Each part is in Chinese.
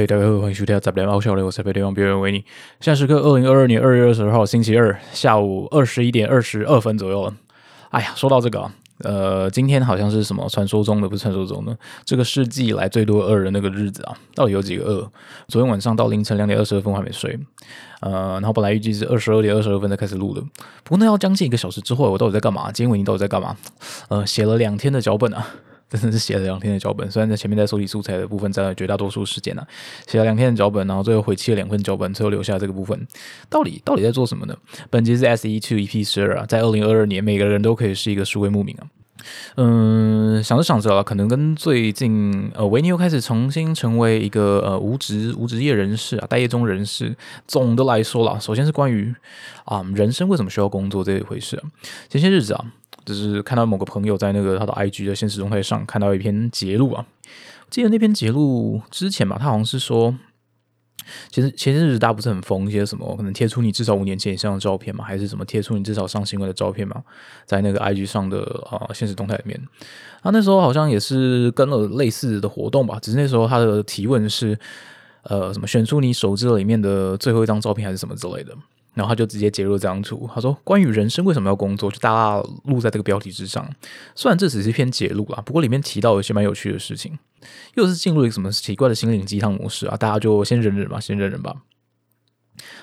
嘿，大家好，欢迎收听《杂聊奥笑》，我是北地方别人维尼。现在时刻二零二二年二月二十二号星期二下午二十一点二十二分左右。哎呀，说到这个啊，呃，今天好像是什么传说中的不是传说中的这个世纪以来最多二的那个日子啊，到底有几个二？昨天晚上到凌晨两点二十二分我还没睡，呃，然后本来预计是二十二点二十二分才开始录的，不过那要将近一个小时之后，我到底在干嘛？今天我你到底在干嘛？呃，写了两天的脚本啊。真的是写了两天的脚本，虽然在前面在收集素材的部分占了绝大多数时间呢，写了两天的脚本，然后最后回弃了两份脚本，最后留下这个部分，到底到底在做什么呢？本集是 S E Two EP 十二啊，在二零二二年，每个人都可以是一个数位牧民啊。嗯，想着想着啊，可能跟最近呃维尼又开始重新成为一个呃无职无职业人士啊，待业中人士。总的来说啦，首先是关于啊人生为什么需要工作这一回事啊，前些日子啊。就是看到某个朋友在那个他的 IG 的现实动态上看到一篇截录啊，记得那篇截录之前吧，他好像是说，其实前些日子大家不是很疯一些什么，可能贴出你至少五年前以上的照片嘛，还是什么贴出你至少上新闻的照片嘛，在那个 IG 上的啊现实动态里面，啊那时候好像也是跟了类似的活动吧，只是那时候他的提问是，呃什么选出你手机里面的最后一张照片还是什么之类的。然后他就直接截入这张图，他说：“关于人生为什么要工作，就大家录在这个标题之上。虽然这只是一篇截录啦，不过里面提到有些蛮有趣的事情，又是进入一个什么奇怪的心灵鸡汤模式啊，大家就先忍忍吧，先忍忍吧。”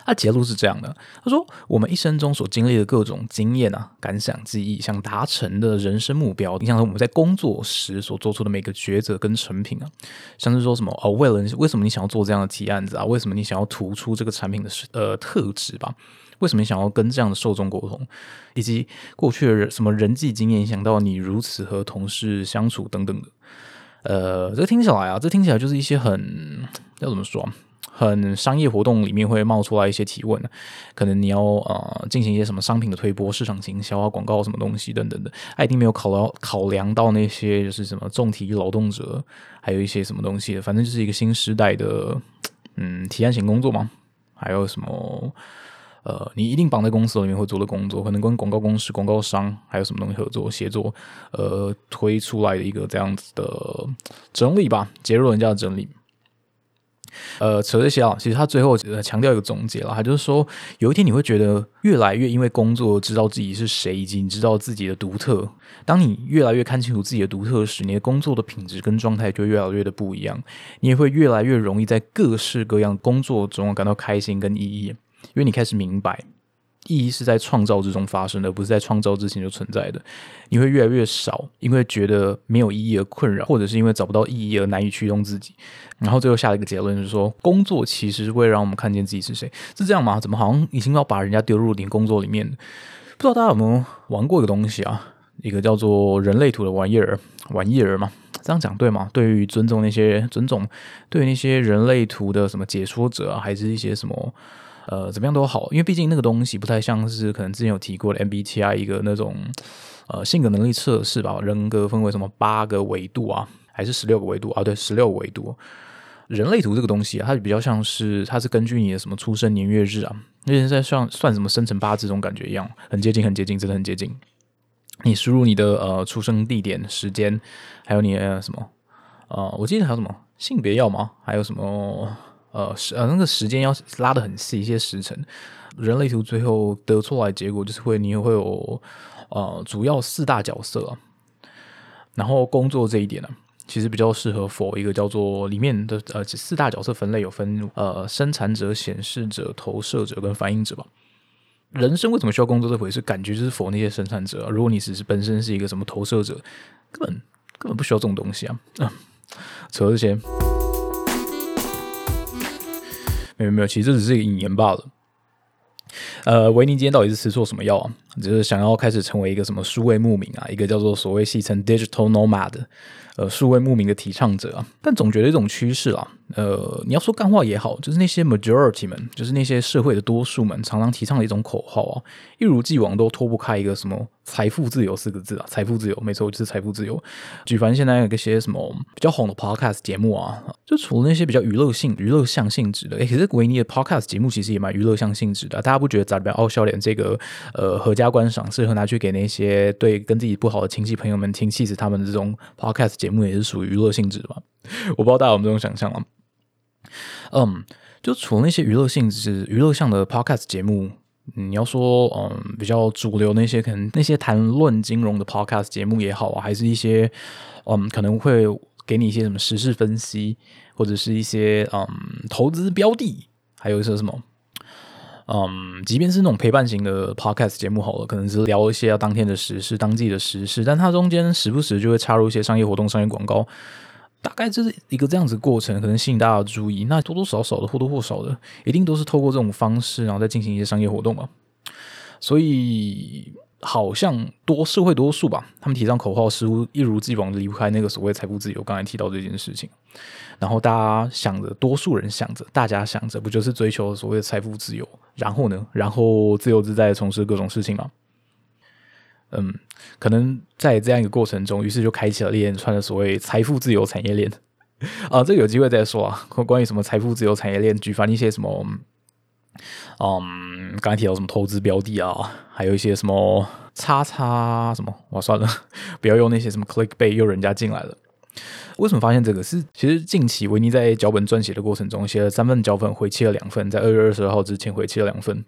他结论是这样的：他说，我们一生中所经历的各种经验啊、感想、记忆，想达成的人生目标，影响了我们在工作时所做出的每个抉择跟成品啊。像是说什么哦，为了为什么你想要做这样的提案子啊？为什么你想要突出这个产品的呃特质吧？为什么你想要跟这样的受众沟通？以及过去的人什么人际经验影响到你如此和同事相处等等的？呃，这听起来啊，这听起来就是一些很要怎么说？很商业活动里面会冒出来一些提问，可能你要呃进行一些什么商品的推播、市场营销啊、广告什么东西等等的，他一定没有考到考量到那些就是什么重体力劳动者，还有一些什么东西的，反正就是一个新时代的嗯提案型工作嘛，还有什么呃你一定绑在公司里面会做的工作，可能跟广告公司、广告商还有什么东西合作协作，呃推出来的一个这样子的整理吧，接入人家的整理。呃，扯这些啊，其实他最后强调一个总结了，他就是说，有一天你会觉得越来越因为工作知道自己是谁，以及你知道自己的独特。当你越来越看清楚自己的独特时，你的工作的品质跟状态就越来越的不一样，你也会越来越容易在各式各样工作中感到开心跟意义，因为你开始明白。意义是在创造之中发生的，不是在创造之前就存在的。你会越来越少，因为觉得没有意义而困扰，或者是因为找不到意义而难以驱动自己。然后最后下了一个结论，就是说工作其实是会让我们看见自己是谁，是这样吗？怎么好像已经要把人家丢入你工作里面？不知道大家有没有玩过一个东西啊？一个叫做人类图的玩意儿，玩意儿嘛？这样讲对吗？对于尊重那些尊重，对于那些人类图的什么解说者啊，还是一些什么？呃，怎么样都好，因为毕竟那个东西不太像是可能之前有提过的 MBTI 一个那种呃性格能力测试吧，人格分为什么八个维度啊，还是十六个维度啊？对，十六维度。人类图这个东西啊，它比较像是它是根据你的什么出生年月日啊，那些在算算什么生辰八字这种感觉一样，很接近，很接近，真的很接近。你输入你的呃出生地点、时间，还有你的什么呃，我记得还有什么性别要吗？还有什么？呃，时呃那个时间要拉的很细，一些时辰，人类图最后得出来结果就是会你也会有呃主要四大角色，然后工作这一点呢，其实比较适合否一个叫做里面的呃四大角色分类有分呃生产者、显示者、投射者跟反应者吧。人生为什么需要工作这回事？感觉就是否那些生产者，如果你只是本身是一个什么投射者，根本根本不需要这种东西啊，扯这些。没有没有，其实这只是一个引言罢了。呃，维尼今天到底是吃错什么药啊？只是想要开始成为一个什么数位牧民啊？一个叫做所谓戏称 digital nomad，呃，数位牧民的提倡者啊？但总觉得一种趋势啊。呃，你要说干话也好，就是那些 majority 们，就是那些社会的多数们，常常提倡的一种口号啊，一如既往都脱不开一个什么财富自由四个字啊，财富自由，没错，就是财富自由。举凡现在有一些什么比较红的 podcast 节目啊，就除了那些比较娱乐性、娱乐向性质的，诶，其实维尼的 podcast 节目其实也蛮娱乐向性质的，大家不觉得咱们傲笑脸这个呃合家观赏，适合拿去给那些对跟自己不好的亲戚朋友们听，气死他们这种 podcast 节目，也是属于娱乐性质的吧？我不知道大家有没有这种想象啊？嗯，就除了那些娱乐性质、娱乐向的 podcast 节目，你要说嗯比较主流那些，可能那些谈论金融的 podcast 节目也好啊，还是一些嗯可能会给你一些什么时事分析，或者是一些嗯投资标的，还有一些什么。嗯，即便是那种陪伴型的 podcast 节目好了，可能是聊一些要当天的时事、当季的时事，但它中间时不时就会插入一些商业活动、商业广告，大概就是一个这样子过程，可能吸引大家的注意。那多多少少的、或多或少的，一定都是透过这种方式，然后再进行一些商业活动嘛。所以。好像多社会多数吧，他们提倡口号似乎一如既往的离不开那个所谓财富自由。刚才提到这件事情，然后大家想着，多数人想着，大家想着，不就是追求所谓的财富自由？然后呢，然后自由自在从事各种事情吗？嗯，可能在这样一个过程中，于是就开启了一连串的所谓财富自由产业链。啊，这个有机会再说啊。关于什么财富自由产业链，举凡一些什么。嗯，刚才提到什么投资标的啊，还有一些什么叉叉什么，我算了，不要用那些什么 click bait 又人家进来了。为什么发现这个？是其实近期维尼在脚本撰写的过程中，写了三份脚本，回切了两份，在二月二十二号之前回切了两份。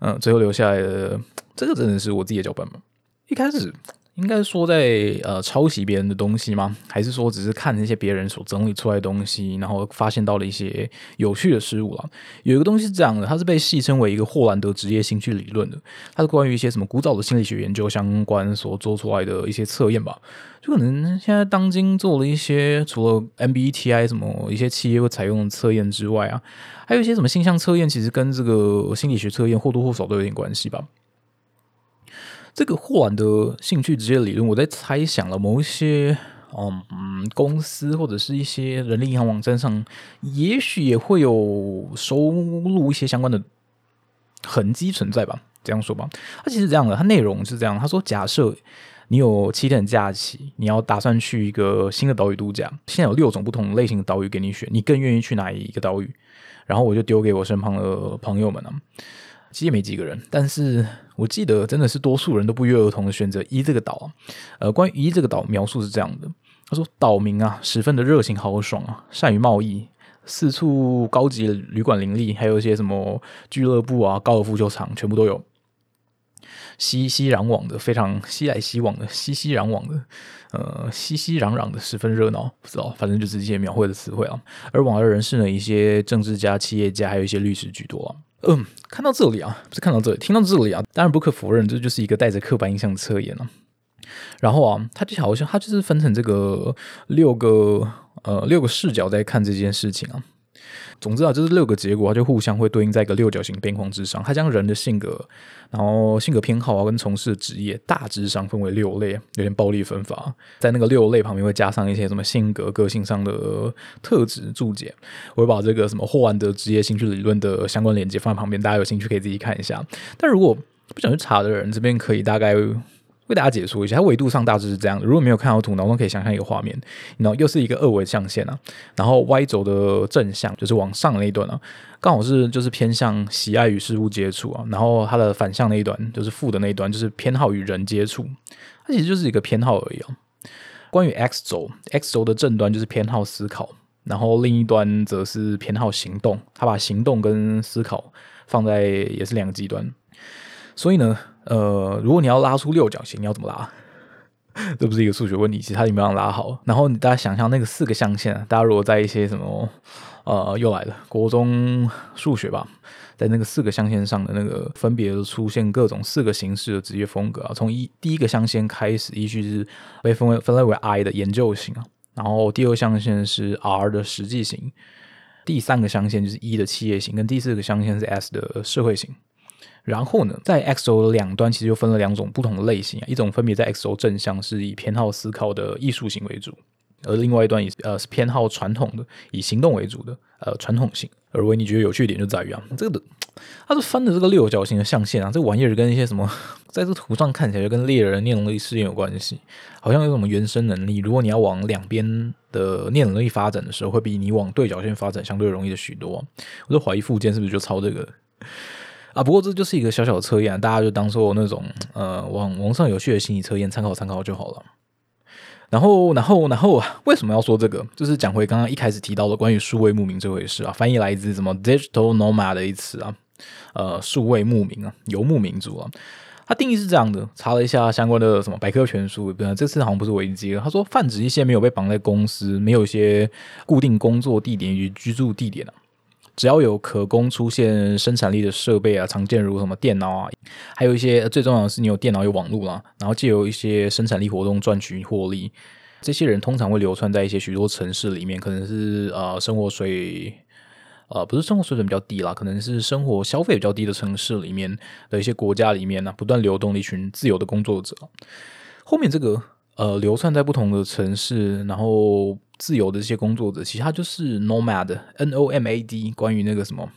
嗯，最后留下来的这个真的是我自己的脚本吗？一开始。应该说在呃抄袭别人的东西吗？还是说只是看那些别人所整理出来的东西，然后发现到了一些有趣的事物了？有一个东西是这样的，它是被戏称为一个霍兰德职业兴趣理论的，它是关于一些什么古早的心理学研究相关所做出来的一些测验吧。就可能现在当今做了一些除了 MBTI 什么一些企业会采用的测验之外啊，还有一些什么性向测验，其实跟这个心理学测验或多或少都有点关系吧。这个霍兰的兴趣职业理论，我在猜想了某一些嗯公司或者是一些人力银行网站上，也许也会有收录一些相关的痕迹存在吧。这样说吧，它其实这样的，它内容是这样。他说，假设你有七天假期，你要打算去一个新的岛屿度假，现在有六种不同类型的岛屿给你选，你更愿意去哪一个岛屿？然后我就丢给我身旁的朋友们了。其实也没几个人，但是我记得真的是多数人都不约而同的选择一这个岛啊。呃，关于一这个岛描述是这样的：他说岛民啊，十分的热情豪爽啊，善于贸易，四处高级旅馆林立，还有一些什么俱乐部啊、高尔夫球场，全部都有，熙熙攘攘的，非常熙来熙往的，熙熙攘攘的，呃，熙熙攘攘的，十分热闹。不知道，反正就是一些描绘的词汇啊。而往来人士呢，一些政治家、企业家，还有一些律师居多。嗯，看到这里啊，不是看到这里，听到这里啊，当然不可否认，这就是一个带着刻板印象的测验了。然后啊，他就好像他就是分成这个六个呃六个视角在看这件事情啊。总之啊，就是六个结果，它就互相会对应在一个六角形边框之上。它将人的性格，然后性格偏好啊，跟从事的职业大致上分为六类，有点暴力分法。在那个六类旁边会加上一些什么性格、个性上的特质注解。我会把这个什么霍兰德职业兴趣理论的相关链接放在旁边，大家有兴趣可以自己看一下。但如果不想去查的人，这边可以大概。为大家解说一下，它维度上大致是这样的。如果没有看到图，脑中可以想象一个画面，然后又是一个二维象限啊，然后 Y 轴的正向就是往上那一段啊，刚好是就是偏向喜爱与事物接触啊，然后它的反向那一端就是负的那一端，就是偏好与人接触，它其实就是一个偏好而已啊。关于 X 轴，X 轴的正端就是偏好思考，然后另一端则是偏好行动，它把行动跟思考放在也是两个极端，所以呢。呃，如果你要拉出六角形，你要怎么拉？这不是一个数学问题，其实它怎么样拉好？然后你大家想象那个四个象限啊，大家如果在一些什么呃，又来了国中数学吧，在那个四个象限上的那个分别出现各种四个形式的职业风格啊，从一第一个象限开始，依序是被分为分类为 I 的研究型啊，然后第二象限是 R 的实际型，第三个象限就是 E 的企业型，跟第四个象限是 S 的社会型。然后呢，在 X 轴的两端其实又分了两种不同的类型啊，一种分别在 X 轴正向是以偏好思考的艺术型为主，而另外一段以呃是偏好传统的以行动为主的呃传统型。而为你觉得有趣一点就在于啊，这个的它是分的这个六角形的象限啊，这玩意儿跟一些什么，在这图上看起来就跟猎人念能力试验有关系，好像有什么原生能力，如果你要往两边的念能力发展的时候，会比你往对角线发展相对容易的许多。我就怀疑附件是不是就抄这个。啊，不过这就是一个小小的测验，大家就当做那种呃网网上有趣的心理测验参考参考就好了。然后，然后，然后，为什么要说这个？就是讲回刚刚一开始提到的关于数位牧民这回事啊，翻译来自什么 digital nomad 的一词啊，呃，数位牧民啊，游牧民族啊。它定义是这样的，查了一下相关的什么百科全书，不，这次好像不是维基了。他说，泛指一些没有被绑在公司，没有一些固定工作地点与居住地点啊，只要有可供出现生产力的设备啊，常见如什么电脑啊，还有一些最重要的是你有电脑有网络啦，然后借由一些生产力活动赚取获利，这些人通常会流窜在一些许多城市里面，可能是呃生活水。呃，不是生活水准比较低啦，可能是生活消费比较低的城市里面的一些国家里面呢，不断流动的一群自由的工作者。后面这个呃，流窜在不同的城市，然后自由的这些工作者，其实它就是 nomad，n o m a d，关于那个什么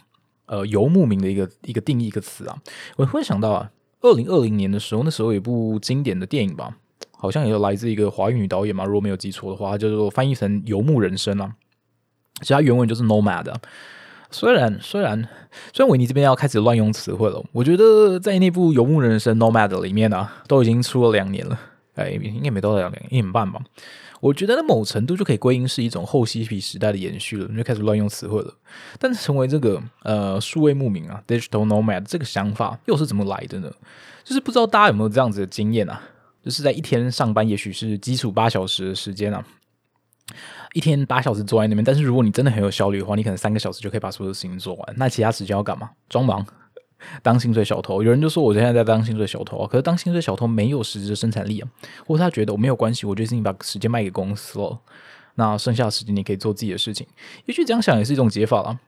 呃游牧民的一个一个定义一个词啊。我忽然想到啊，二零二零年的时候，那时候有一部经典的电影吧，好像也有来自一个华语女导演嘛，如果没有记错的话，叫做翻译成《游牧人生》啊，其实它原文就是 nomad。虽然虽然虽然维尼这边要开始乱用词汇了，我觉得在那部《游牧人生》Nomad 里面呢，都已经出了两年了，哎，应该没到两年，一年半吧。我觉得在某程度就可以归因是一种后嬉皮时代的延续了，你就开始乱用词汇了。但成为这个呃数位牧民啊，Digital Nomad 这个想法又是怎么来的呢？就是不知道大家有没有这样子的经验啊？就是在一天上班，也许是基础八小时的时间啊。一天八小时坐在那边，但是如果你真的很有效率的话，你可能三个小时就可以把所有的事情做完。那其他时间要干嘛？装忙，当薪水小偷。有人就说我现在在当薪水小偷，可是当薪水小偷没有实质的生产力啊，或者他觉得我没有关系，我觉得是你把时间卖给公司了，那剩下的时间你可以做自己的事情。也许这样想也是一种解法了。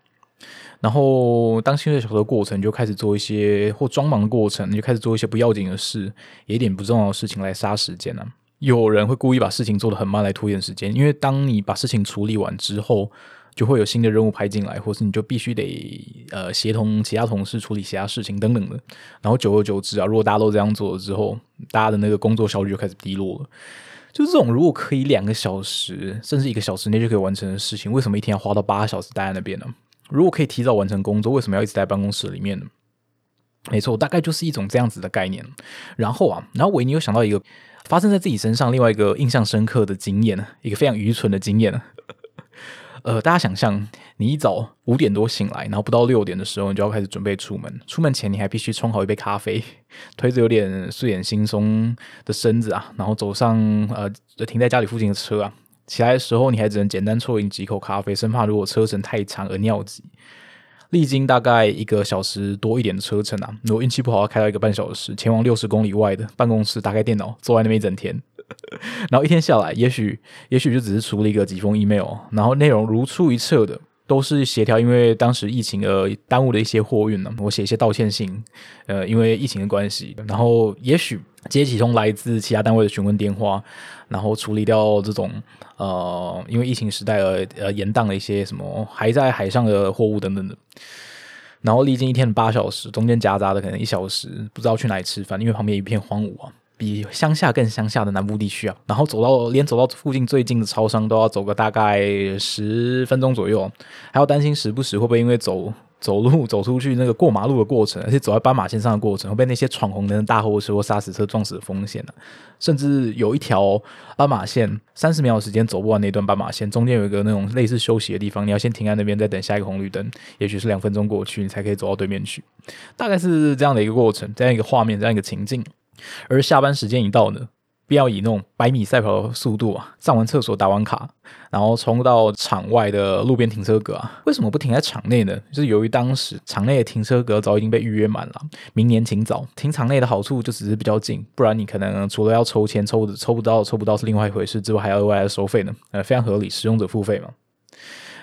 然后当薪水小偷的过程就开始做一些或装忙的过程，你就开始做一些不要紧的事，也一点不重要的事情来杀时间呢。有人会故意把事情做得很慢来拖延时间，因为当你把事情处理完之后，就会有新的任务派进来，或是你就必须得呃协同其他同事处理其他事情等等的。然后久而久之啊，如果大家都这样做了之后，大家的那个工作效率就开始低落了。就这种如果可以两个小时甚至一个小时内就可以完成的事情，为什么一天要花到八个小时待在那边呢？如果可以提早完成工作，为什么要一直在办公室里面呢？没错，大概就是一种这样子的概念。然后啊，然后维尼又想到一个。发生在自己身上，另外一个印象深刻的经验呢，一个非常愚蠢的经验呃，大家想象，你一早五点多醒来，然后不到六点的时候，你就要开始准备出门。出门前，你还必须冲好一杯咖啡，推着有点睡眼惺忪的身子啊，然后走上呃停在家里附近的车啊。起来的时候，你还只能简单啜饮几口咖啡，生怕如果车程太长而尿急。历经大概一个小时多一点的车程啊，如果运气不好，要开到一个半小时，前往六十公里外的办公室，打开电脑，坐在那边一整天，然后一天下来，也许也许就只是处理一个几封 email，然后内容如出一辙的。都是协调，因为当时疫情而耽误的一些货运呢。我写一些道歉信，呃，因为疫情的关系，然后也许接几通来自其他单位的询问电话，然后处理掉这种呃，因为疫情时代而呃延宕的一些什么还在海上的货物等等的。然后历经一天八小时，中间夹杂的可能一小时不知道去哪里吃饭，因为旁边一片荒芜啊。比乡下更乡下的南部地区啊，然后走到连走到附近最近的超商都要走个大概十分钟左右，还要担心时不时会不会因为走走路走出去那个过马路的过程，而且走在斑马线上的过程，会被那些闯红灯的大货车或砂石车撞死的风险呢？甚至有一条斑马线，三十秒的时间走不完那段斑马线，中间有一个那种类似休息的地方，你要先停在那边，再等下一个红绿灯，也许是两分钟过去，你才可以走到对面去，大概是这样的一个过程，这样一个画面，这样一个情境。而下班时间一到呢，必要以那种百米赛跑的速度啊，上完厕所打完卡，然后冲到场外的路边停车格啊。为什么不停在场内呢？就是由于当时场内的停车格早已经被预约满了。明年请早停场内的好处就只是比较近，不然你可能除了要抽签抽的抽不到抽不到是另外一回事之外，还要额外收费呢。呃，非常合理，使用者付费嘛。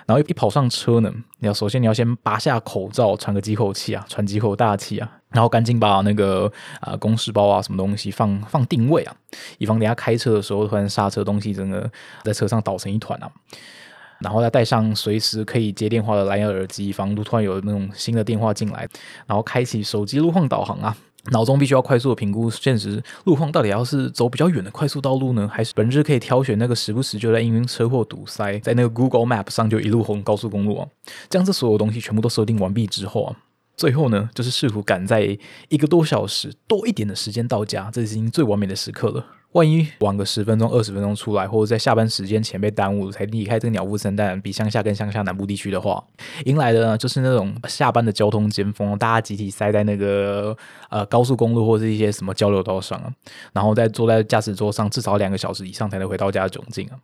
然后一跑上车呢，你要首先你要先拔下口罩，喘个几口气啊，喘几口大气啊，然后赶紧把那个啊公事包啊什么东西放放定位啊，以防等下开车的时候突然刹车东西整个在车上倒成一团啊。然后再带上随时可以接电话的蓝牙耳机，防突然有那种新的电话进来。然后开启手机路况导航啊。脑中必须要快速的评估现实路况，到底要是走比较远的快速道路呢，还是本日可以挑选那个时不时就在因为车祸堵塞，在那个 Google Map 上就一路红高速公路啊？将这所有东西全部都设定完毕之后啊，最后呢，就是试图赶在一个多小时多一点的时间到家，这已经最完美的时刻了。万一晚个十分钟、二十分钟出来，或者在下班时间前被耽误，才离开这个鸟不生蛋、比乡下跟乡下南部地区的话，迎来的呢就是那种下班的交通尖峰，大家集体塞在那个呃高速公路或者一些什么交流道上啊，然后再坐在驾驶座上至少两个小时以上才能回到家的窘境啊。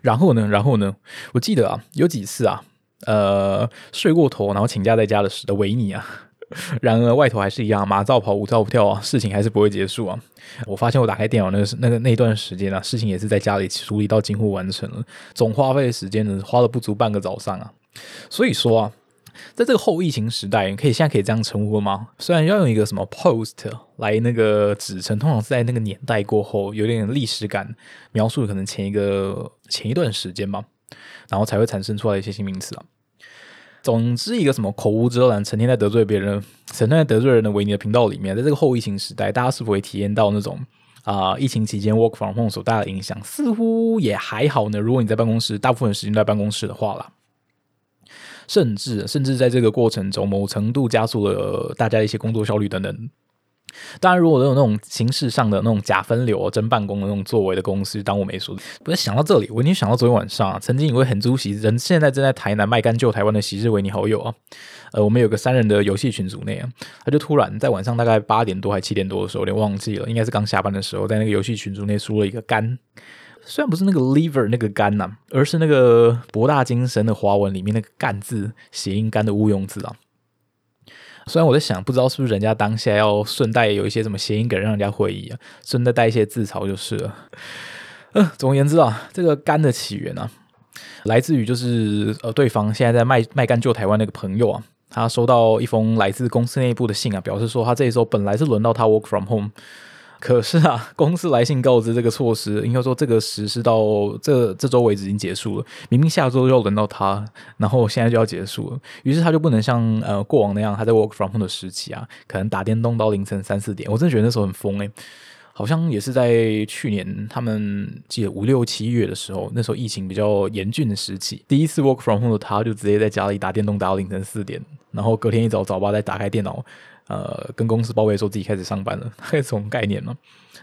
然后呢，然后呢，我记得啊，有几次啊。呃，睡过头，然后请假在家的的维尼啊，然而外头还是一样，马照跑，舞照跳啊，事情还是不会结束啊。我发现我打开电脑那个那个那一段时间啊，事情也是在家里处理到几乎完成了，总花费的时间呢，花了不足半个早上啊。所以说啊，在这个后疫情时代，可以现在可以这样称呼吗？虽然要用一个什么 post 来那个指称，通常是在那个年代过后，有点历史感，描述可能前一个前一段时间吧。然后才会产生出来一些新名词啊。总之，一个什么口无遮拦、成天在得罪别人、成天在得罪人的维尼的频道里面，在这个后疫情时代，大家是否会体验到那种啊，疫情期间 work from home 所带来的影响？似乎也还好呢。如果你在办公室，大部分时间在办公室的话啦，甚至甚至在这个过程中，某程度加速了大家一些工作效率等等。当然，如果都有那种形式上的那种假分流、真办公的那种作为的公司，当我没说。不是想到这里，我已经想到昨天晚上，曾经一位很出席人，现在正在台南卖干救台湾的昔日维尼好友啊。呃，我们有个三人的游戏群组内啊，他就突然在晚上大概八点多还七点多的时候，有点忘记了，应该是刚下班的时候，在那个游戏群组内输了一个肝，虽然不是那个 liver 那个肝呐，而是那个博大精深的华文里面那个干字谐音肝的误用字啊。虽然我在想，不知道是不是人家当下要顺带有一些什么谐音梗让人家会意啊，顺带带一些自嘲就是了。嗯，总而言之啊，这个肝的起源啊，来自于就是呃，对方现在在卖卖肝救台湾那个朋友啊，他收到一封来自公司内部的信啊，表示说他这一周本来是轮到他 work from home。可是啊，公司来信告知这个措施，应该说这个实施到这这周为止已经结束了。明明下周就要轮到他，然后现在就要结束了，于是他就不能像呃过往那样，他在 work from home 的时期啊，可能打电动到凌晨三四点。我真的觉得那时候很疯诶，好像也是在去年他们记得五六七月的时候，那时候疫情比较严峻的时期，第一次 work from home 的他就直接在家里打电动打到凌晨四点，然后隔天一早早八再打开电脑。呃，跟公司报备说自己开始上班了，这种概念吗？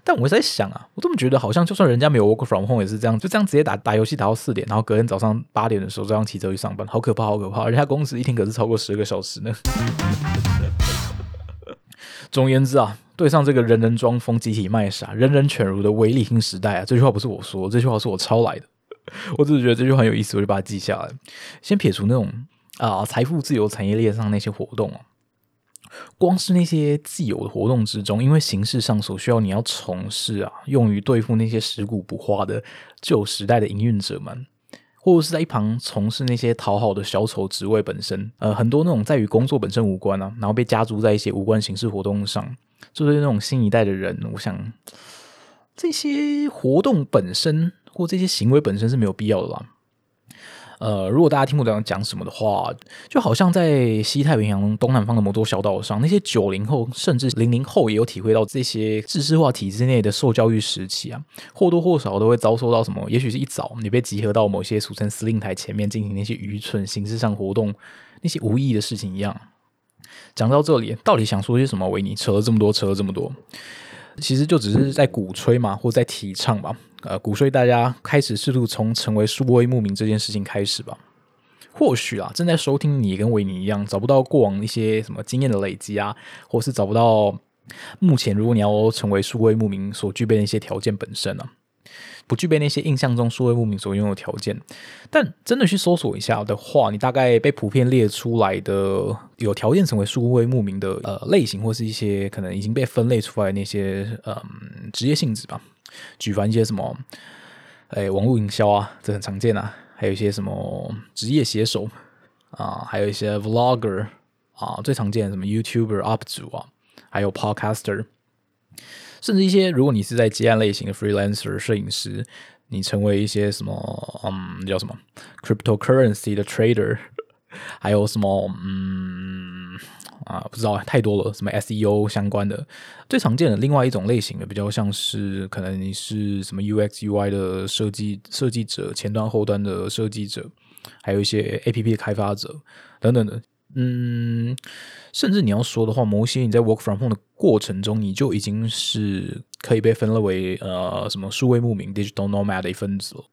但我在想啊，我这么觉得，好像就算人家没有 work from home 也是这样，就这样直接打打游戏打到四点，然后隔天早上八点的时候这样骑车去上班，好可怕，好可怕！人家公司一天可是超过十个小时呢。总而言之啊，对上这个人人装疯、集体卖傻、人人犬儒的唯利新时代啊，这句话不是我说，这句话是我抄来的。我只是觉得这句话很有意思，我就把它记下来。先撇除那种啊财富自由产业链上那些活动啊。光是那些既有的活动之中，因为形式上所需要你要从事啊，用于对付那些食古不化的旧时代的营运者们，或者是在一旁从事那些讨好的小丑职位本身，呃，很多那种在与工作本身无关啊，然后被加注在一些无关形式活动上，就是那种新一代的人，我想这些活动本身或这些行为本身是没有必要的啦。呃，如果大家听不懂讲什么的话，就好像在西太平洋东南方的某座小岛上，那些九零后甚至零零后也有体会到这些知识化体制内的受教育时期啊，或多或少都会遭受到什么？也许是一早你被集合到某些俗称司令台前面进行那些愚蠢形式上活动、那些无意义的事情一样。讲到这里，到底想说些什么？维尼扯了这么多，扯了这么多。其实就只是在鼓吹嘛，或在提倡吧，呃，鼓吹大家开始试图从成为数位牧民这件事情开始吧。或许啊，正在收听你跟维尼一样，找不到过往一些什么经验的累积啊，或是找不到目前如果你要成为数位牧民所具备的一些条件本身呢？不具备那些印象中数位牧民所拥有条件，但真的去搜索一下的话，你大概被普遍列出来的有条件成为数位牧民的呃类型，或是一些可能已经被分类出来那些嗯职业性质吧。举凡一些什么，哎，网络营销啊，这很常见啊，还有一些什么职业写手啊，还有一些 vlogger 啊，最常见的什么 YouTuber up 主啊，还有 podcaster。甚至一些，如果你是在接案类型的 freelancer 摄影师，你成为一些什么，嗯，叫什么 cryptocurrency 的 trader，还有什么，嗯，啊，不知道太多了，什么 SEO 相关的，最常见的另外一种类型的，比较像是可能你是什么 UX UI 的设计设计者，前端后端的设计者，还有一些 APP 开发者等等的。嗯，甚至你要说的话，某些你在 work from home 的过程中，你就已经是可以被分类为呃什么数位牧民 digital nomad 的一份子了。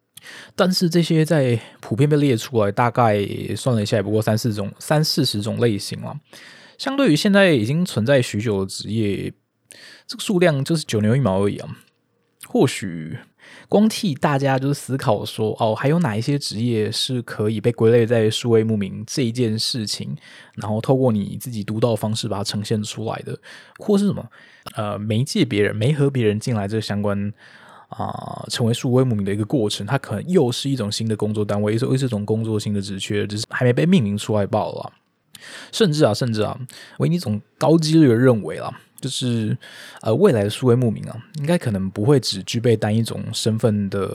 但是这些在普遍被列出来，大概算了一下，也不过三四种、三四十种类型了。相对于现在已经存在许久的职业，这个数量就是九牛一毛而已啊。或许。光替大家就是思考说，哦，还有哪一些职业是可以被归类在数位牧民这一件事情，然后透过你自己独到的方式把它呈现出来的，或是什么，呃，媒介别人没和别人进来这个相关啊，成为数位牧民的一个过程，它可能又是一种新的工作单位，又是一种工作新的职缺，只是还没被命名出来罢了。甚至啊，甚至啊，维尼总高几率的认为啊。就是呃，未来的数位牧民啊，应该可能不会只具备单一种身份的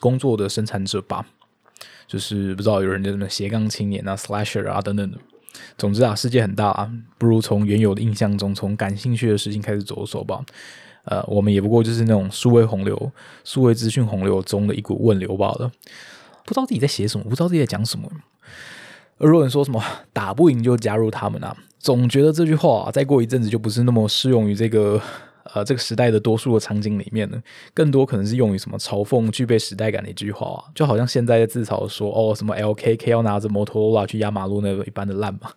工作的生产者吧。就是不知道有人叫什么斜杠青年啊、slasher 啊等等的。总之啊，世界很大啊，不如从原有的印象中，从感兴趣的事情开始着手吧。呃，我们也不过就是那种数位洪流、数位资讯洪流中的一股问流罢了。不知道自己在写什么，不知道自己在讲什么。而如果你说什么打不赢就加入他们啊，总觉得这句话再过一阵子就不是那么适用于这个 呃这个时代的多数的场景里面了，更多可能是用于什么嘲讽具备时代感的一句话，就好像现在的自嘲说哦什么 LKK 要拿着摩托罗拉去压马路那个一般的烂嘛，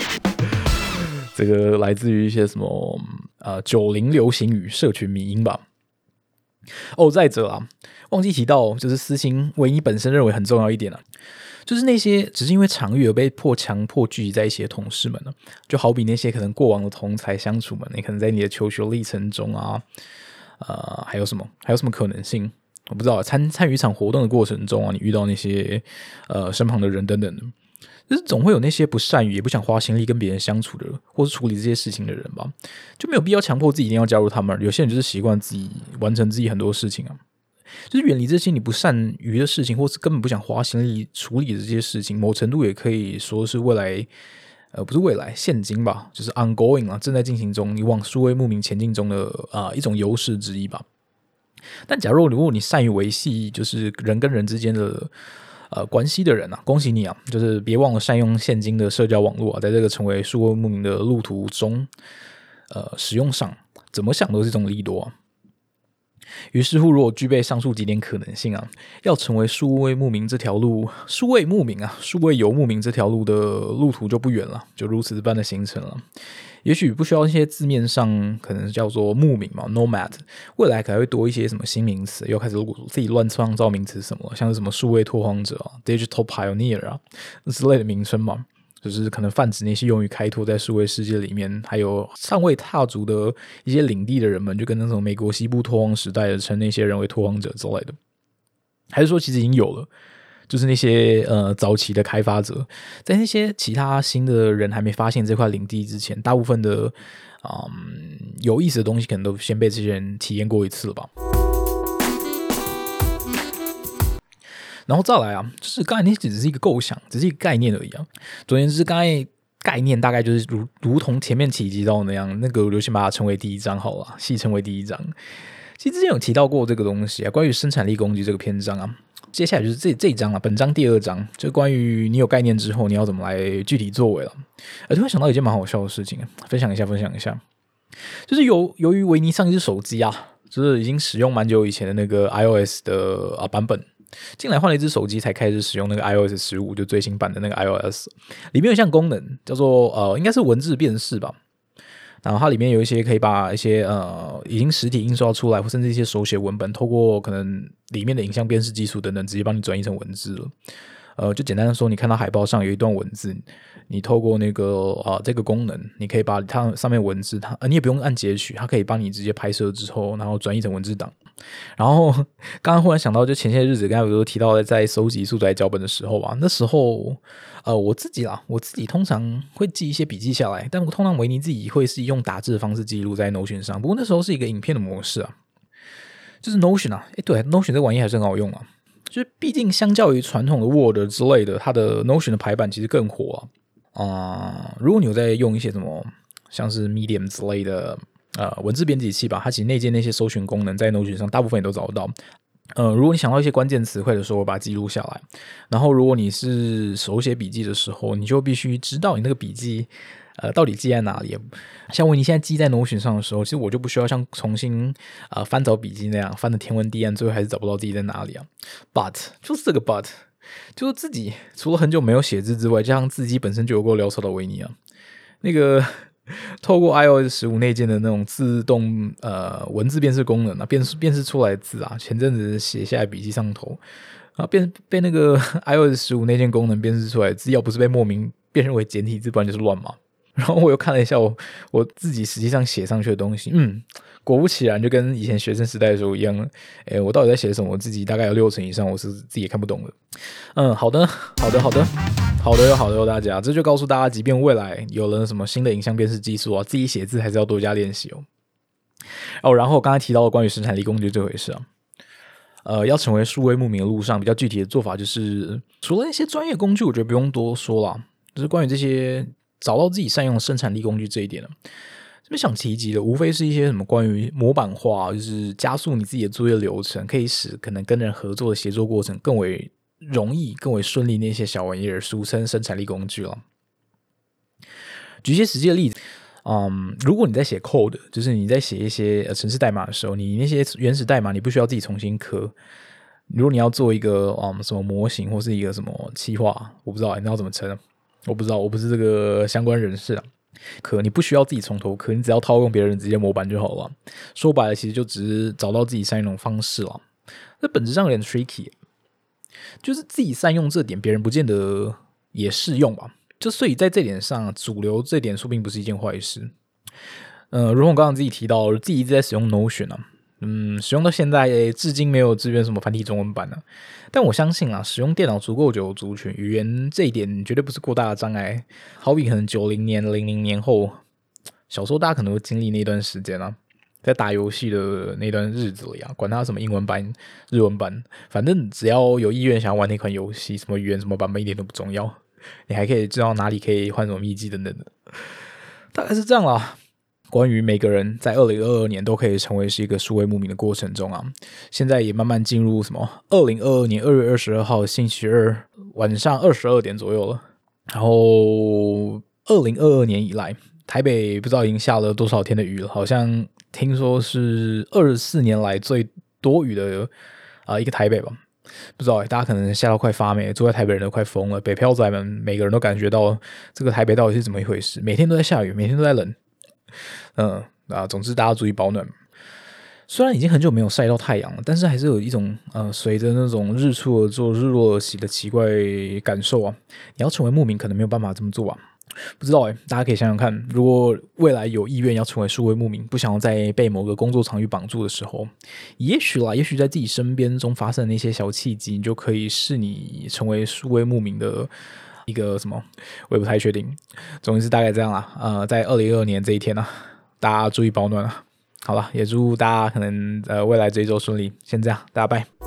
这个来自于一些什么呃九零流行语社群迷音吧。哦，再者啊，忘记提到就是私心，唯一本身认为很重要一点啊。就是那些只是因为场域而被迫强迫聚集在一起的同事们呢，就好比那些可能过往的同才相处们，你可能在你的求学历程中啊，呃，还有什么，还有什么可能性？我不知道，参参与一场活动的过程中啊，你遇到那些呃身旁的人等等，就是总会有那些不善于也不想花心力跟别人相处的，或是处理这些事情的人吧，就没有必要强迫自己一定要加入他们。有些人就是习惯自己完成自己很多事情啊。就是远离这些你不善于的事情，或是根本不想花心力处理的这些事情，某程度也可以说是未来，呃，不是未来，现今吧，就是 ongoing 啊，正在进行中，你往数位牧民前进中的啊一种优势之一吧。但假如如果你善于维系就是人跟人之间的呃关系的人啊，恭喜你啊，就是别忘了善用现今的社交网络啊，在这个成为数位牧民的路途中，呃，使用上怎么想都是一种利多啊。于是乎，如果具备上述几点可能性啊，要成为数位牧民这条路，数位牧民啊，数位游牧民这条路的路途就不远了，就如此般的形成了。也许不需要一些字面上可能叫做牧民嘛，nomad，未来可能会多一些什么新名词，又开始自己乱创造名词什么，像是什么数位拓荒者啊，digital pioneer 啊之类的名称嘛。就是可能泛指那些用于开拓在数位世界里面还有尚未踏足的一些领地的人们，就跟那种美国西部拓荒时代的称那些人为拓荒者之类的，还是说其实已经有了？就是那些呃早期的开发者，在那些其他新的人还没发现这块领地之前，大部分的嗯有意思的东西可能都先被这些人体验过一次了吧。然后再来啊，就是刚才那只是一个构想，只是一个概念而已啊。总而言之，刚才概念大概就是如如同前面提及到那样，那个刘先把它称为第一章好了，戏称为第一章。其实之前有提到过这个东西啊，关于生产力攻击这个篇章啊。接下来就是这这一章了，本章第二章就关于你有概念之后你要怎么来具体作为了。而突然想到一件蛮好笑的事情，分享一下，分享一下，就是由由于维尼上一只手机啊，就是已经使用蛮久以前的那个 iOS 的啊版本。进来换了一只手机，才开始使用那个 iOS 十五，就最新版的那个 iOS。里面有一项功能叫做呃，应该是文字辨识吧。然后它里面有一些可以把一些呃已经实体印刷出来，或甚至一些手写文本，透过可能里面的影像辨识技术等等，直接帮你转译成文字了。呃，就简单的说，你看到海报上有一段文字。你透过那个啊这个功能，你可以把它上面文字，它呃你也不用按截取，它可以帮你直接拍摄之后，然后转译成文字档。然后 刚刚忽然想到，就前些日子刚才有提到在收集素材脚本的时候啊，那时候呃我自己啦，我自己通常会记一些笔记下来，但我通常维尼自己会是用打字的方式记录在 Notion 上。不过那时候是一个影片的模式啊，就是 Notion 啊，诶对，Notion 这玩意还是很好用啊，就是毕竟相较于传统的 Word 之类的，它的 Notion 的排版其实更火啊。啊，如果你有在用一些什么像是 Medium 之类的呃文字编辑器吧，它其实内建那些搜寻功能在 Notion 上大部分也都找得到。呃，如果你想到一些关键词汇的时候，把它记录下来。然后，如果你是手写笔记的时候，你就必须知道你那个笔记，呃，到底记在哪里。像维尼现在记在脑存上的时候，其实我就不需要像重新呃翻找笔记那样翻的天文地暗，最后还是找不到自己在哪里啊。But 就是这个 But，就是自己除了很久没有写字之外，加上自己本身就有够潦草的维尼啊，那个。透过 iOS 十五内建的那种自动呃文字辨识功能啊，辨识辨识出来字啊，前阵子写下来笔记上头啊，变被那个 iOS 十五内建功能辨识出来字，要不是被莫名辨认为简体字，不然就是乱码。然后我又看了一下我我自己实际上写上去的东西，嗯，果不其然，就跟以前学生时代的时候一样。诶，我到底在写什么？我自己大概有六成以上我是自己也看不懂的。嗯，好的，好的，好的。好的哟，好的哟，大家，这就告诉大家，即便未来有了什么新的影像辨识技术啊，自己写字还是要多加练习哦。哦，然后我刚才提到的关于生产力工具这回事啊，呃，要成为数位牧民的路上，比较具体的做法就是，除了一些专业工具，我觉得不用多说了，就是关于这些找到自己善用生产力工具这一点呢，这边想提及的，无非是一些什么关于模板化，就是加速你自己的作业流程，可以使可能跟人合作的协作过程更为。容易更为顺利那些小玩意儿，俗称生产力工具了。举一些实际的例子，嗯，如果你在写 code，就是你在写一些呃程式代码的时候，你那些原始代码你不需要自己重新刻。如果你要做一个嗯什么模型或是一个什么企划，我不知道你知道怎么称，我不知道，我不是这个相关人士啊。可你不需要自己从头可，你只要套用别人直接模板就好了。说白了，其实就只是找到自己善用的方式了。那本质上有点 tricky。就是自己善用这点，别人不见得也适用吧。就所以在这点上，主流这点说并不是一件坏事。呃，如同我刚刚自己提到，自己一直在使用 Notion 啊，嗯，使用到现在，至今没有支援什么繁体中文版呢。但我相信啊，使用电脑足够久族群，语言这一点绝对不是过大的障碍。好比可能九零年、零零年后，小时候大家可能会经历那段时间啊。在打游戏的那段日子里啊，管它什么英文版、日文版，反正只要有意愿想要玩那款游戏，什么语言、什么版本一点都不重要。你还可以知道哪里可以换什么秘籍等等的，大概是这样啦。关于每个人在二零二二年都可以成为是一个数位牧民的过程中啊，现在也慢慢进入什么二零二二年二月二十二号星期二晚上二十二点左右了。然后二零二二年以来，台北不知道已经下了多少天的雨了，好像。听说是二十四年来最多雨的啊一个台北吧，不知道大家可能下到快发霉，住在台北人都快疯了。北漂仔们每个人都感觉到这个台北到底是怎么一回事，每天都在下雨，每天都在冷。嗯啊，总之大家注意保暖。虽然已经很久没有晒到太阳了，但是还是有一种呃随着那种日出而作日落而息的奇怪感受啊。你要成为牧民，可能没有办法这么做啊。不知道哎，大家可以想想看，如果未来有意愿要成为数位牧民，不想要在被某个工作场域绑住的时候，也许啦，也许在自己身边中发生的那些小契机，你就可以是你成为数位牧民的一个什么？我也不太确定。总之是大概这样啦。呃，在二零二二年这一天呢，大家注意保暖啊。好了，也祝大家可能呃未来这一周顺利。先这样，大家拜。